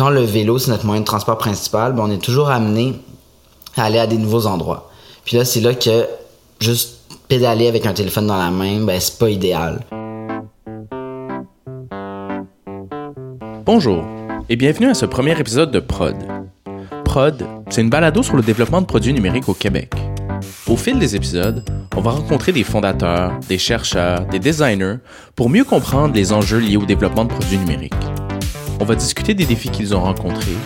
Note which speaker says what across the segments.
Speaker 1: quand le vélo, c'est notre moyen de transport principal, ben, on est toujours amené à aller à des nouveaux endroits. Puis là, c'est là que juste pédaler avec un téléphone dans la main, ben, c'est pas idéal.
Speaker 2: Bonjour et bienvenue à ce premier épisode de Prod. Prod, c'est une balado sur le développement de produits numériques au Québec. Au fil des épisodes, on va rencontrer des fondateurs, des chercheurs, des designers pour mieux comprendre les enjeux liés au développement de produits numériques. On va discuter des défis qu'ils ont rencontrés,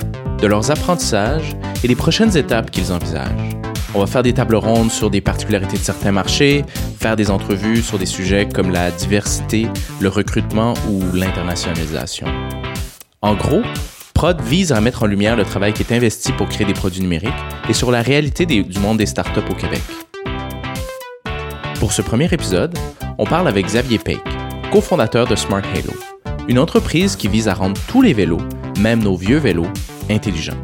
Speaker 2: de leurs apprentissages et des prochaines étapes qu'ils envisagent. On va faire des tables rondes sur des particularités de certains marchés, faire des entrevues sur des sujets comme la diversité, le recrutement ou l'internationalisation. En gros, Prod vise à mettre en lumière le travail qui est investi pour créer des produits numériques et sur la réalité du monde des startups au Québec. Pour ce premier épisode, on parle avec Xavier Peik, cofondateur de Smart Halo, une entreprise qui vise à rendre tous les vélos, même nos vieux vélos, intelligents.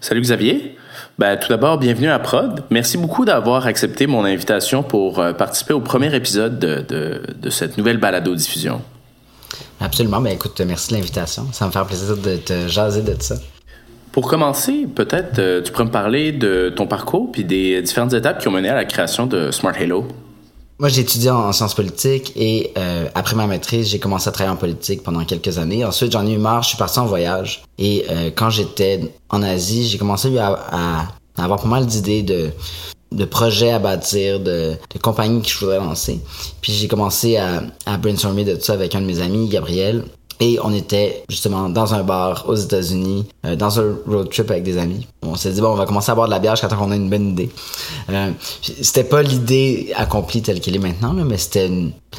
Speaker 2: Salut Xavier. Ben, tout d'abord, bienvenue à Prod. Merci beaucoup d'avoir accepté mon invitation pour euh, participer au premier épisode de, de, cette nouvelle balado-diffusion.
Speaker 1: Absolument. Ben, écoute, merci de l'invitation. Ça me fait plaisir de te jaser de ça.
Speaker 2: Pour commencer, peut-être euh, tu pourrais me parler de ton parcours puis des différentes étapes qui ont mené à la création de Smart Halo.
Speaker 1: Moi, j'ai étudié en, sciences politiques et euh, après ma maîtrise, j'ai commencé à travailler en politique pendant quelques années. Ensuite, j'en ai eu marre, je suis parti en voyage. Et euh, quand j'étais en Asie, j'ai commencé à, à, avoir pas mal d'idées de, de projets à bâtir, de, de compagnies que je voudrais lancer. Puis j'ai commencé à, à brainstormer de tout ça avec un de mes amis, Gabriel. Et on était justement dans un bar aux États-Unis, euh, dans un road trip avec des amis. On s'est dit bon, on va commencer à boire de la bière jusqu'à temps qu'on a une bonne idée. Euh, c'était pas l'idée accomplie telle qu'elle est maintenant, là, mais c'était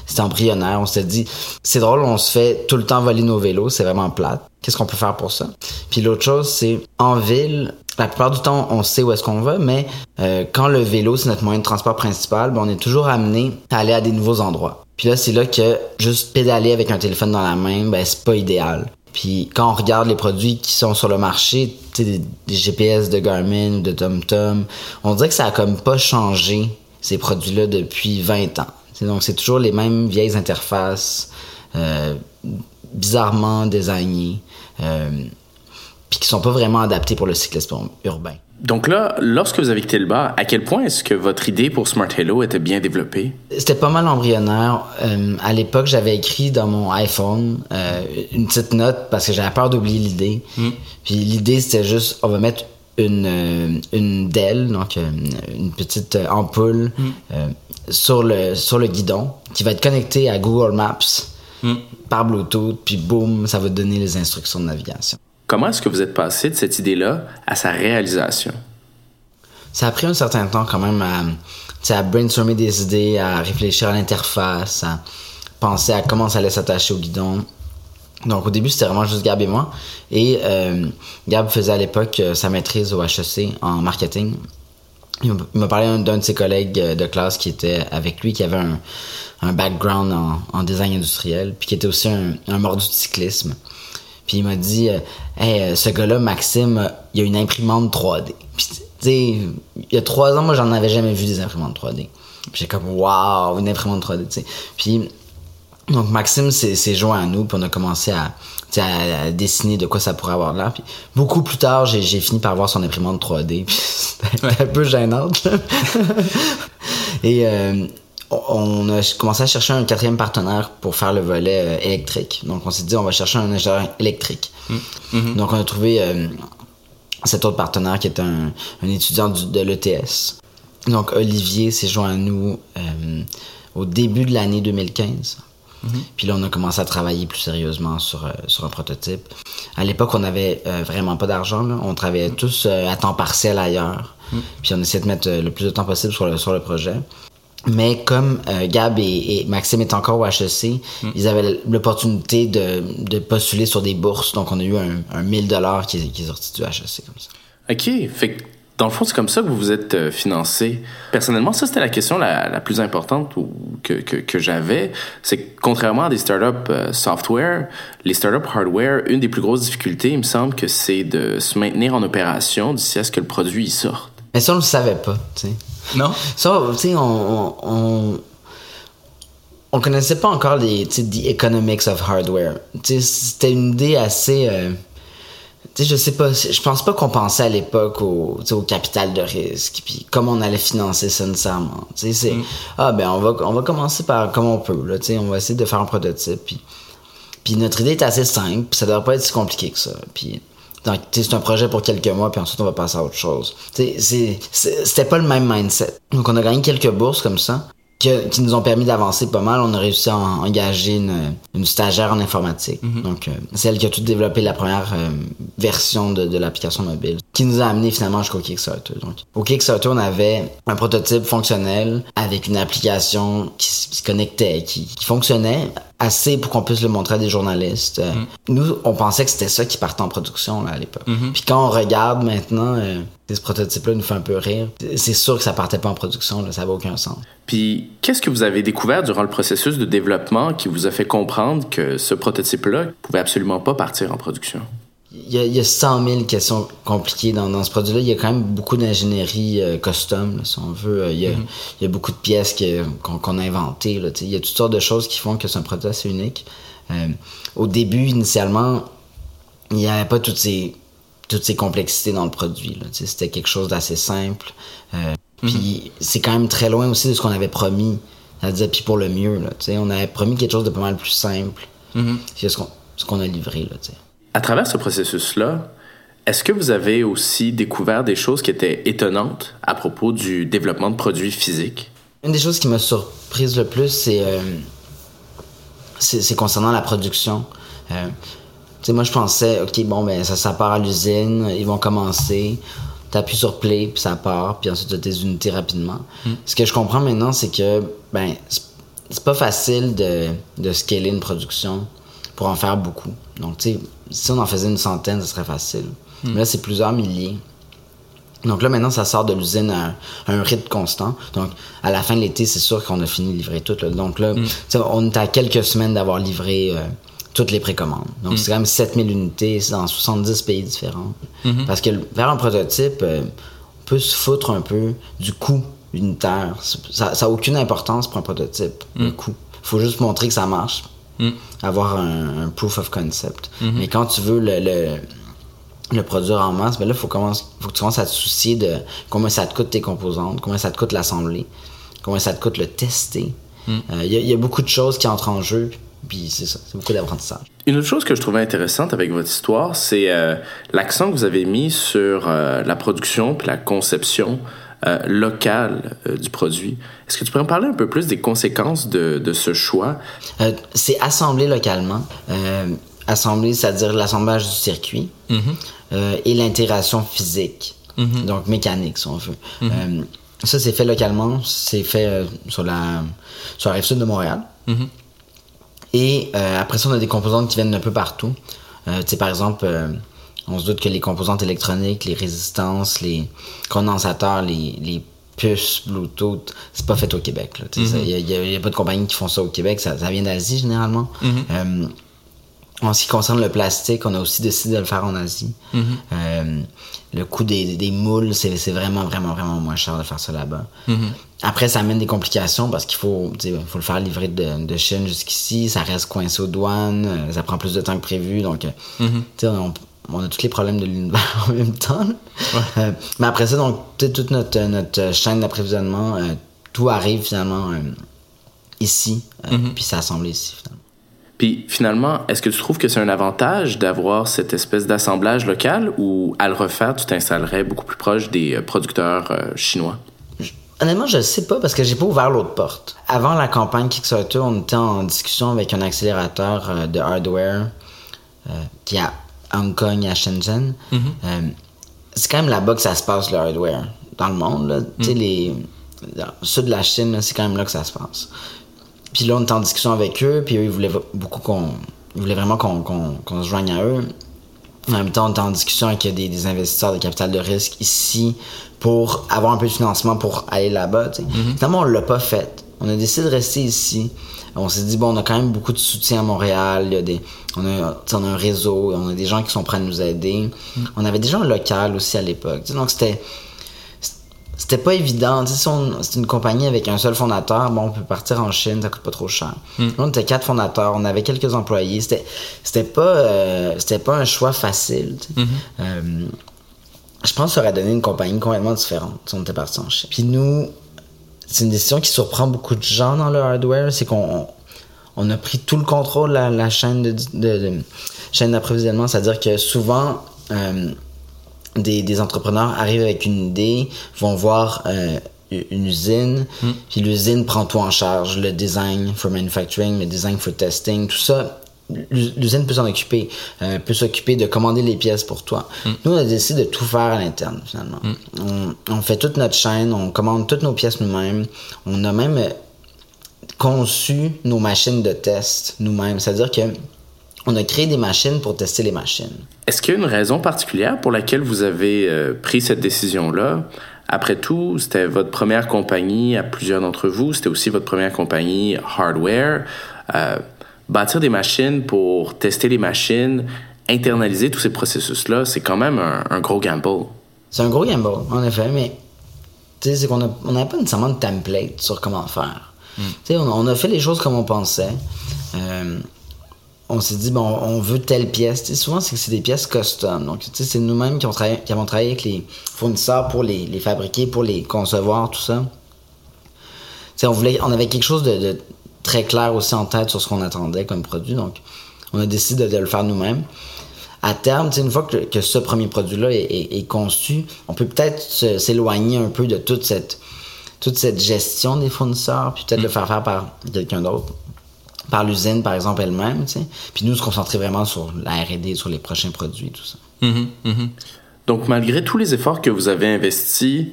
Speaker 1: c'était embryonnaire. On s'est dit c'est drôle, on se fait tout le temps voler nos vélos, c'est vraiment plate. Qu'est-ce qu'on peut faire pour ça? Puis l'autre chose, c'est en ville, la plupart du temps, on sait où est-ce qu'on va, mais euh, quand le vélo, c'est notre moyen de transport principal, ben, on est toujours amené à aller à des nouveaux endroits. Puis là, c'est là que juste pédaler avec un téléphone dans la main, ben c'est pas idéal. Puis quand on regarde les produits qui sont sur le marché, sais, des, GPS de Garmin de TomTom, on dirait que ça a comme pas changé ces produits-là depuis 20 ans. donc c'est toujours les mêmes vieilles interfaces, euh, bizarrement designées, euh, puis qui sont pas vraiment adaptées pour le cyclisme urbain.
Speaker 2: Donc là, lorsque vous avez quitté le bar, à quel point est-ce que votre idée pour Smart Hello était bien développée?
Speaker 1: C'était pas mal embryonnaire. Euh, à l'époque, j'avais écrit dans mon iPhone euh, une petite note parce que j'avais peur d'oublier l'idée. Hmm. Puis l'idée, c'était juste, on va mettre une, euh, une DEL, donc une petite ampoule hmm. sur, le, sur le guidon qui va être connectée à Google Maps hmm. par Bluetooth, puis boum, ça va donner les instructions de navigation.
Speaker 2: Comment est-ce que vous êtes passé de cette idée-là à sa réalisation?
Speaker 1: Ça a pris un certain temps quand même à, à brainstormer des idées, à réfléchir à l'interface, à penser à comment ça allait s'attacher au guidon. Donc au début, c'était vraiment juste Gab et moi. Et euh, Gab faisait à l'époque euh, sa maîtrise au HEC en marketing. Il m'a parlé d'un de ses collègues euh, de classe qui était avec lui, qui avait un, background en, design industriel, puis qui était aussi un, un mordu de cyclisme. Puis il m'a dit, euh, hey, euh, ce gars-là, Maxime, il a une imprimante 3D. Puis, tu sais, il y a trois ans, moi, j'en avais jamais vu des imprimantes 3D. Puis j'ai comme, waouh, une imprimante 3D, tu sais. Puis, donc Maxime s'est joint à nous, puis on a commencé à, à, dessiner de quoi ça pourrait avoir l'air. Puis beaucoup plus tard, j'ai fini par voir son imprimante 3D. Puis c'était un peu gênante. Et euh, on a commencé à chercher un quatrième partenaire pour faire le volet euh, électrique. Donc on s'est dit on va chercher un ingénieur électrique. Mm. Mm-hmm. Donc on a trouvé euh, cet autre partenaire qui est un, étudiant de l'ETS. Donc Olivier s'est joint à nous euh, au début de l'année 2015. Mm-hmm. Puis là, on a commencé à travailler plus sérieusement sur, sur un prototype. À l'époque, on n'avait vraiment pas d'argent. On travaillait tous à temps partiel ailleurs. Mm. Puis on essayait de mettre le plus de temps possible sur le, sur le projet. Mais comme euh, Gab et, Maxime est encore au HEC, hmm. ils avaient l'opportunité de, de, postuler sur des bourses. Donc, on a eu un, un 1000 dollars qui, qui, est sorti du HEC comme ça.
Speaker 2: OK. Fait que, dans le fond, c'est comme ça que vous vous êtes euh, financé. Personnellement, ça, c'était la question la, la plus importante que, que, que j'avais. C'est que, contrairement à des startups euh, software, les startups hardware, une des plus grosses difficultés, il me semble que c'est de se maintenir en opération d'ici à ce que le produit y sorte.
Speaker 1: Mais ça, on ne le savait pas, tu sais.
Speaker 2: Non?
Speaker 1: Ça, tu sais, on, on connaissait pas encore les, tu sais, the economics of hardware. Tu sais, c'était une idée assez, euh, tu sais, je sais pas, je pense pas qu'on pensait à l'époque au, au capital de risque, puis comment on allait financer ça nécessairement. Tu sais, c'est, ah ben on va, on va commencer par comme on peut, là, tu sais, on va essayer de faire un prototype, puis, puis notre idée est assez simple, puis ça devrait pas être si compliqué que ça, puis c'est un projet pour quelques mois, puis ensuite on va passer à autre chose. C'était pas le même mindset. Donc on a gagné quelques bourses comme ça que- qui nous ont permis d'avancer pas mal. On a réussi à en- engager une, une stagiaire en informatique. Donc, euh, c'est elle qui a tout développé la première euh, version de, de l'application mobile, qui nous a amené finalement jusqu'au Kickstarter. Donc, au Kickstarter, on avait un prototype fonctionnel avec une application qui se connectait, qui, qui fonctionnait assez pour qu'on puisse le montrer à des journalistes. Euh, Nous, on pensait que c'était ça qui partait en production là, à l'époque. Puis quand on regarde maintenant, euh, ce prototype-là nous fait un peu rire. C'est sûr que ça partait pas en production, là, ça avait aucun sens.
Speaker 2: Puis, qu'est-ce que vous avez découvert durant le processus de développement qui vous a fait comprendre que ce prototype-là pouvait absolument pas partir en production?
Speaker 1: Il y, a, il y a 100 000 questions compliquées dans, dans ce produit-là. Il y a quand même beaucoup d'ingénierie euh, custom, là, si on veut. Euh, Il y a, il y a beaucoup de pièces qu'on a inventées. Il y a toutes sortes de choses qui font que c'est un produit assez unique. Euh, au début, initialement, il n'y avait pas toutes ces, toutes ces complexités dans le produit. C'était quelque chose d'assez simple. Euh, Puis c'est quand même très loin aussi de ce qu'on avait promis. C'est-à-dire, puis pour le mieux. Là, on avait promis quelque chose de pas mal plus simple. C'est ce qu'on ce a livré. Là.
Speaker 2: À travers ce processus-là, est-ce que vous avez aussi découvert des choses qui étaient étonnantes à propos du développement de produits physiques?
Speaker 1: Une des choses qui m'a surprise le plus, c'est euh, concernant la production. Euh, tu sais, moi, je pensais, OK, bon, ben, ça, ça part à l'usine, ils vont commencer, t'appuies sur play, puis ça part, puis ensuite, t'as tes unités rapidement. Ce que je comprends maintenant, c'est que, ben, c'est- c'est pas facile de, de scaler une production pour en faire beaucoup. Donc, tu sais, si on en faisait une centaine, ce serait facile. Mais là, c'est plusieurs milliers. Donc là, maintenant, ça sort de l'usine à, un- à un rythme constant. Donc, à la fin de l'été, c'est sûr qu'on a fini de livrer tout. là. Donc là, tu sais, on est à quelques semaines d'avoir livré euh, toutes les précommandes. Donc, c'est quand même 7000 unités dans 70 pays différents. Parce que faire un prototype, euh, on peut se foutre un peu du coût unitaire. Ça n'a aucune importance pour un prototype, le coût. faut juste montrer que ça marche. Avoir un, un proof of concept. Mais quand tu veux le- le le produire en masse, ben là, faut, commence, faut que tu commences à te soucier de combien ça te coûte tes composantes, combien ça te coûte l'assembler, combien ça te coûte le tester. Euh, Il y, a- il y a beaucoup de choses qui entrent en jeu, puis c'est ça, c'est beaucoup d'apprentissage.
Speaker 2: Une autre chose que je trouvais intéressante avec votre histoire, c'est euh, l'accent que vous avez mis sur euh, la production puis la conception euh, locale euh, du produit. Est-ce que tu pourrais me parler un peu plus des conséquences de, de ce choix?
Speaker 1: Euh, c'est assemblé localement. Euh, assembler, c'est-à-dire l'assemblage du circuit euh, et l'intégration physique, donc mécanique, si on veut. Euh, ça, c'est fait localement. C'est fait euh, sur la sur la rive sud de Montréal. Et euh, après ça, on a des composantes qui viennent d'un peu partout. Euh, tu sais, par exemple, euh, on se doute que les composantes électroniques, les résistances, les condensateurs, les, les puces Bluetooth, c'est pas fait au Québec. Il n'y a, y a- pas de compagnie qui font ça au Québec. Ça, ça vient d'Asie, généralement. Euh, en ce qui concerne le plastique, on a aussi décidé de le faire en Asie. Euh, le coût des, des moules, c'est vraiment, vraiment, vraiment moins cher de faire ça là-bas. Après, ça amène des complications parce qu'il faut, faut le faire livrer de, de Chine jusqu'ici. Ça reste coincé aux douanes. euh, Ça prend plus de temps que prévu. Donc, tu sais, on, on a tous les problèmes de l'univers en même temps. Euh, mais après ça, donc, toute notre, notre chaîne d'approvisionnement, euh, tout arrive finalement euh, ici. euh, Puis c'est assemblé ici, finalement.
Speaker 2: Puis finalement, est-ce que tu trouves que c'est un avantage d'avoir cette espèce d'assemblage local ou à le refaire, tu t'installerais beaucoup plus proche des euh, producteurs euh, chinois?
Speaker 1: Honnêtement, je sais pas parce que j'ai pas ouvert l'autre porte. Avant la campagne Kickstarter, on était en discussion avec un accélérateur euh, de hardware euh, qui à Hong Kong à Shenzhen. Euh, c'est quand même là-bas que ça se passe le hardware dans le monde. Là. Tu sais, les dans le sud de la Chine, c'est quand même là que ça se passe. Puis là, on était en discussion avec eux, puis eux, ils voulaient beaucoup qu'on. Ils voulaient vraiment qu'on se joigne à eux. En même temps, on est en discussion avec des, des investisseurs de capital de risque ici pour avoir un peu de financement pour aller là-bas. sais. Finalement, on l'a pas fait. On a décidé de rester ici. On s'est dit, bon, on a quand même beaucoup de soutien à Montréal. Il y a des, on, a, on a un réseau, on a des gens qui sont prêts à nous aider. On avait déjà un local aussi à l'époque. Donc, c'était c'était pas évident. Tu sais, si on- c'est une compagnie avec un seul fondateur, bon, on peut partir en Chine, ça coûte pas trop cher. Là, on était quatre fondateurs, on avait quelques employés. C'était, c'était pas, euh, c'était pas un choix facile. tu sais. Euh, je pense que ça aurait donné une compagnie complètement différente si on était parti en Chine. Puis nous, c'est une décision qui surprend beaucoup de gens dans le hardware, c'est qu'on on a pris tout le contrôle de la, la chaîne de, de- de- chaîne d'approvisionnement, c'est-à-dire que souvent euh, des, des entrepreneurs arrivent avec une idée, vont voir euh, une usine, puis l'usine prend tout en charge, le design for manufacturing, le design for testing, tout ça. L'us- L'usine peut s'en occuper, euh, peut s'occuper de commander les pièces pour toi. Nous, on a décidé de tout faire à l'interne, finalement. On, on fait toute notre chaîne, on commande toutes nos pièces nous-mêmes. On a même euh, conçu nos machines de test nous-mêmes. C'est-à-dire que on a créé des machines pour tester les machines.
Speaker 2: Est-ce qu'il y a une raison particulière pour laquelle vous avez euh, pris cette décision-là? Après tout, c'était votre première compagnie à plusieurs d'entre vous. C'était aussi votre première compagnie hardware. Bâtir des machines pour tester les machines, internaliser tous ces processus-là, c'est quand même un, un gros gamble.
Speaker 1: C'est un gros gamble, en effet, mais tu sais, c'est qu'on a- on n'avait pas nécessairement de template sur comment faire. Tu sais, on, on a fait les choses comme on pensait. Euh, on s'est dit, bon, on veut telle pièce. Tu sais, souvent, c'est que c'est des pièces custom. Donc, tu sais, c'est nous-mêmes qui, ont travaillé- qui avons travaillé avec les fournisseurs pour les, les fabriquer, pour les concevoir, tout ça. Tu sais, on, voulait, on avait quelque chose de, de très clair aussi en tête sur ce qu'on attendait comme produit. Donc, on a décidé de, de le faire nous-mêmes. À terme, une fois que, que ce premier produit-là est, est- est conçu, on peut peut-être s'éloigner un peu de toute cette, toute cette gestion des fournisseurs, puis peut-être le faire faire par quelqu'un d'autre, par l'usine, par exemple, elle-même. Puis nous, se concentrer vraiment sur la R&D, sur les prochains produits, tout ça.
Speaker 2: Donc, malgré tous les efforts que vous avez investis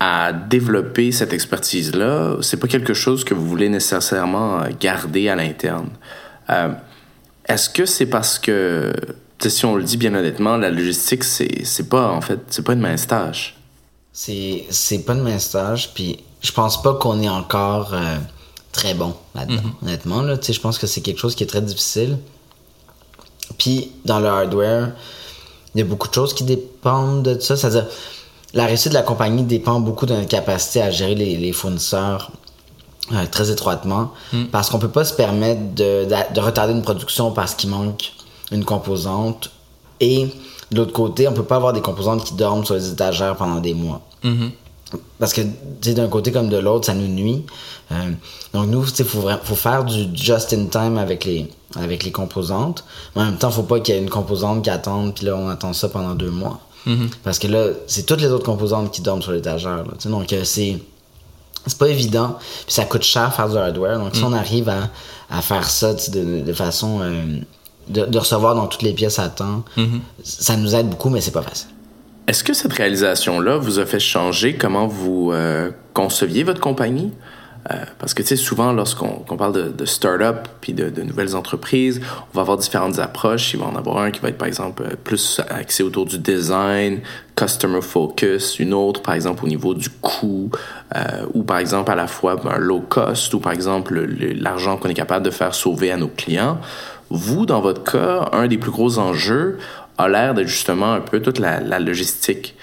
Speaker 2: à développer cette expertise-là, c'est pas quelque chose que vous voulez nécessairement garder à l'interne. Euh, Est-ce que c'est parce que, si on le dit bien honnêtement, la logistique, c'est c'est pas, en fait, c'est pas une mince tâche?
Speaker 1: C'est, c'est pas de main stage, puis je pense pas qu'on est encore euh, très bon là-dedans, honnêtement. Là, Tu sais, je pense que c'est quelque chose qui est très difficile. Puis dans le hardware, il y a beaucoup de choses qui dépendent de ça. C'est-à-dire, la réussite de la compagnie dépend beaucoup de notre capacité à gérer les, les fournisseurs euh, très étroitement, parce qu'on peut pas se permettre de, de- de retarder une production parce qu'il manque une composante. Et de l'autre côté, on peut pas avoir des composantes qui dorment sur les étagères pendant des mois. Parce que, d'un côté comme de l'autre, ça nous nuit. Euh, donc, nous, sais, faut, faire du just in time avec les, avec les composantes. Mais en même temps, faut pas qu'il y ait une composante qui attende, puis là, on attend ça pendant deux mois. Parce que là, c'est toutes les autres composantes qui dorment sur l'étagère. là, tu sais. Donc, euh, c'est, c'est pas évident. Puis ça coûte cher faire du hardware. Donc, si on arrive à, à faire ça de, de façon. euh, de, de recevoir dans toutes les pièces à temps, ça nous aide beaucoup, mais c'est pas facile.
Speaker 2: Est-ce que cette réalisation-là vous a fait changer comment vous euh, conceviez votre compagnie? Euh, parce que, tu sais, souvent, lorsqu'on qu'on parle de, de start-up puis de, nouvelles entreprises, on va avoir différentes approches. Il va en avoir un qui va être, par exemple, euh, plus axé autour du design, customer focus, une autre, par exemple, au niveau du coût, euh, ou par exemple, à la fois un low cost, ou par exemple, le- le- l'argent qu'on est capable de faire sauver à nos clients. Vous, dans votre cas, un des plus gros enjeux a l'air d'être justement un peu toute la logistique.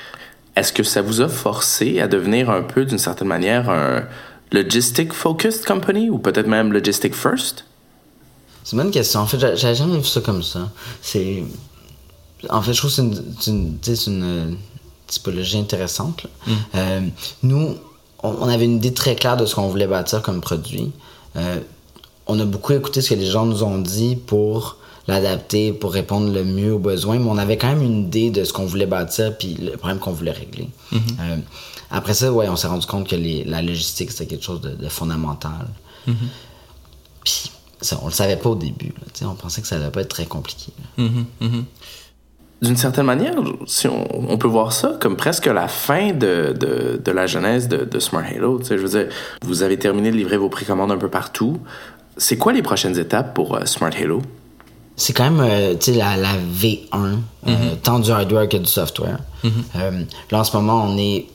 Speaker 2: Est-ce que ça vous a forcé à devenir un peu, d'une certaine manière, un logistic focused company ou peut-être même logistic first?
Speaker 1: C'est une bonne question. En fait, j'a- j'avais jamais vu ça comme ça. C'est. En fait, je trouve que c'est une, euh, typologie intéressante. là. Euh, nous, on, avait une idée très claire de ce qu'on voulait bâtir comme produit. Euh, on a beaucoup écouté ce que les gens nous ont dit pour l'adapter, pour répondre le mieux aux besoins, mais on avait quand même une idée de ce qu'on voulait bâtir puis le problème qu'on voulait régler. Euh, après ça, ouais, on s'est rendu compte que les- la logistique, c'était quelque chose de, de fondamental. Puis, ça, on le savait pas au début. là, tu sais, on pensait que ça allait pas être très compliqué. là.
Speaker 2: D'une certaine manière, si on, on peut voir ça comme presque la fin de, de, de la genèse de, de Smart Halo. Tu sais, je veux dire, vous avez terminé de livrer vos précommandes un peu partout. C'est quoi les prochaines étapes pour euh, Smart Halo?
Speaker 1: C'est quand même euh, tu sais, la, la V1, euh, tant du hardware que du software. Euh, là, en ce moment, on est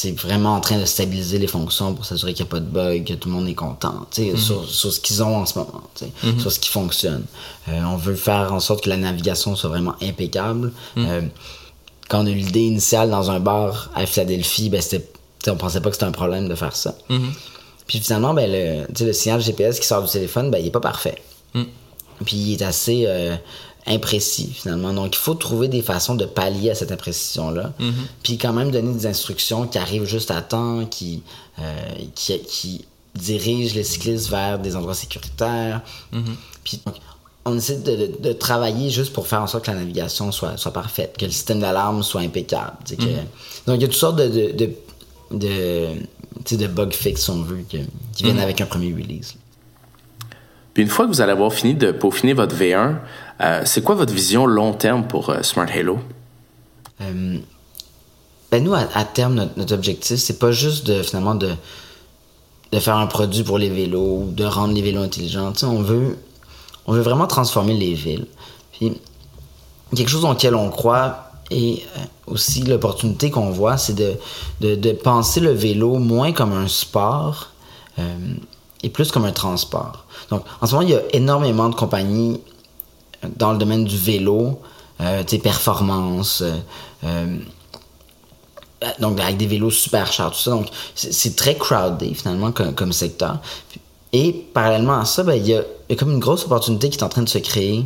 Speaker 1: sais, vraiment en train de stabiliser les fonctions pour s'assurer qu'il n'y a pas de bug, que tout le monde est content sais, sur, sur ce qu'ils ont en ce moment, sais, sur ce qui fonctionne. Euh, on veut faire en sorte que la navigation soit vraiment impeccable. Euh, quand on a eu l'idée initiale dans un bar à Philadelphie, ben on pensait pas que c'était un problème de faire ça. Puis finalement, ben le, le signal GPS qui sort du téléphone, ben il est pas parfait. Puis il est assez euh, imprécis finalement. Donc il faut trouver des façons de pallier à cette imprécision-là. Puis quand même donner des instructions qui arrivent juste à temps, qui, euh, qui, qui dirigent les cyclistes vers des endroits sécuritaires. Puis donc, on essaie de, de, travailler juste pour faire en sorte que la navigation soit, soit parfaite, que le système d'alarme soit impeccable. Que... Donc il y a toutes sortes de, de, de, bug fix, si on veut, qui viennent avec un premier release.
Speaker 2: Une fois que vous allez avoir fini de peaufiner votre V1, euh, c'est quoi votre vision long terme pour euh, Smart Halo?
Speaker 1: Euh, ben nous, à, terme, notre, notre objectif, c'est pas juste de finalement de, faire un produit pour les vélos ou de rendre les vélos intelligents. On veut on veut vraiment transformer les villes. Puis quelque chose auquel on croit et aussi l'opportunité qu'on voit, c'est de, penser le vélo moins comme un sport et plus comme un transport. Donc, en ce moment, il y a énormément de compagnies dans le domaine du vélo, euh, tu sais, performance, euh, donc avec des vélos super chers, tout ça. Donc, c'est très crowded finalement comme, comme secteur. Et parallèlement à ça, ben, il, y a, il y a comme une grosse opportunité qui est en train de se créer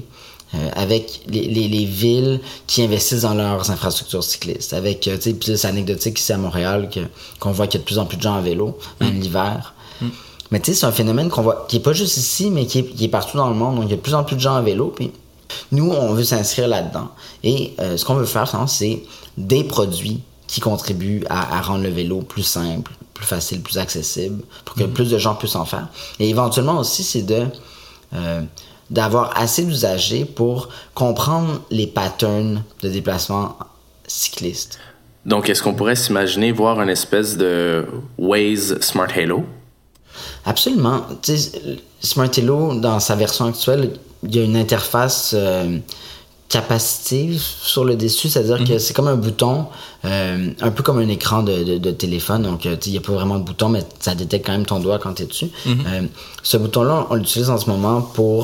Speaker 1: euh, avec les, les, les, villes qui investissent dans leurs infrastructures cyclistes. Avec, euh, tu sais, plus anecdotique ici à Montréal qu'on voit qu'il y a de plus en plus de gens à vélo, même mm. l'hiver. Mm. Mais tu sais, c'est un phénomène qu'on voit, qui est pas juste ici, mais qui est, qui est, partout dans le monde. Donc, il y a de plus en plus de gens à vélo. Puis nous, on veut s'inscrire là-dedans. Et euh, ce qu'on veut faire, c'est des produits qui contribuent à, à, rendre le vélo plus simple, plus facile, plus accessible, pour que mm. plus de gens puissent en faire. Et éventuellement aussi, c'est de euh, d'avoir assez d'usagers pour comprendre les patterns de déplacement cycliste.
Speaker 2: Donc, est-ce qu'on pourrait s'imaginer voir une espèce de Waze Smart Halo?
Speaker 1: Absolument. sais, Smart Halo, dans sa version actuelle, il y a une interface euh, capacitive sur le dessus, c'est-à-dire mm -hmm. que c'est comme un bouton, euh, un peu comme un écran de, de, de téléphone, donc il n'y a pas vraiment de bouton, mais ça détecte quand même ton doigt quand tu es dessus. Mm -hmm. euh, ce bouton-là, on l'utilise en ce moment pour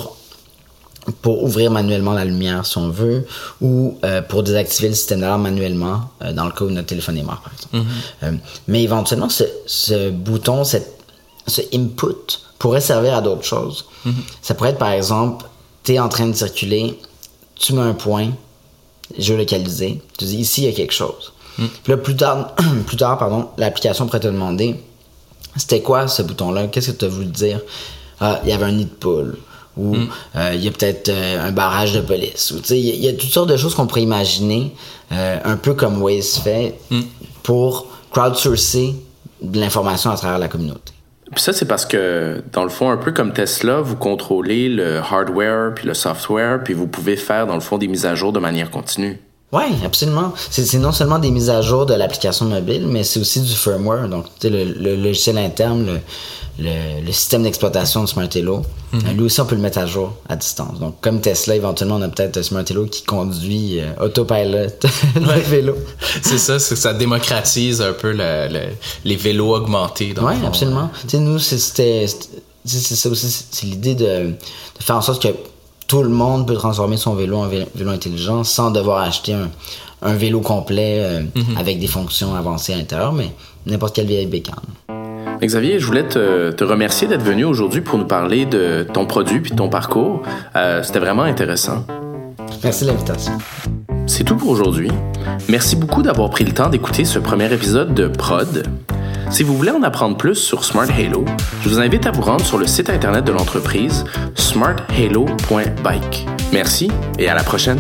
Speaker 1: pour ouvrir manuellement la lumière si on veut ou euh, pour désactiver le système d'alarme manuellement euh, dans le cas où notre téléphone est mort par exemple. Mm -hmm. mais éventuellement ce, ce bouton, cette, ce input pourrait servir à d'autres choses. Ça pourrait être par exemple, tu es en train de circuler, tu mets un point géolocalisé, tu dis ici il y a quelque chose. Mm. Puis là, plus tard, plus tard pardon, l'application pourrait te demander c'était quoi ce bouton-là, qu'est-ce que tu as voulu dire? Ah, il y avait un nid de poule, ou il mm. euh, y a peut-être euh, un barrage de police, ou tu sais, il y, y, a toutes sortes de choses qu'on pourrait imaginer, euh, un peu comme Waze fait, mm. pour crowdsourcer de l'information à travers la communauté.
Speaker 2: Puis ça, c'est parce que, dans le fond, un peu comme Tesla, vous contrôlez le hardware puis le software, puis vous pouvez faire, dans le fond, des mises à jour de manière continue.
Speaker 1: Oui, absolument. C'est non seulement des mises à jour de l'application mobile, mais c'est aussi du firmware, donc le, le logiciel interne, le, le, le système d'exploitation de Smart Hello. Mm -hmm. Lui aussi, on peut le mettre à jour à distance. Donc, comme Tesla, éventuellement, on a peut-être Smart Hello qui conduit euh, autopilot le vélo.
Speaker 2: c'est ça, ça démocratise un peu le, les vélos augmentés.
Speaker 1: Oui, absolument. Tu sais, nous, c'était c'est ça aussi, c'est l'idée de, de faire en sorte que tout le monde peut transformer son vélo en vélo intelligent sans devoir acheter un, un vélo complet euh, mm -hmm. avec des fonctions avancées à l'intérieur, mais n'importe quelle vieille bécane.
Speaker 2: Xavier, je voulais te, te remercier d'être venu aujourd'hui pour nous parler de ton produit puis de ton parcours. Euh, C'était vraiment intéressant.
Speaker 1: Merci de l'invitation.
Speaker 2: C'est tout pour aujourd'hui. Merci beaucoup d'avoir pris le temps d'écouter ce premier épisode de Prod. Si vous voulez en apprendre plus sur Smart Halo, je vous invite à vous rendre sur le site internet de l'entreprise smarthalo.bike. Merci et à la prochaine.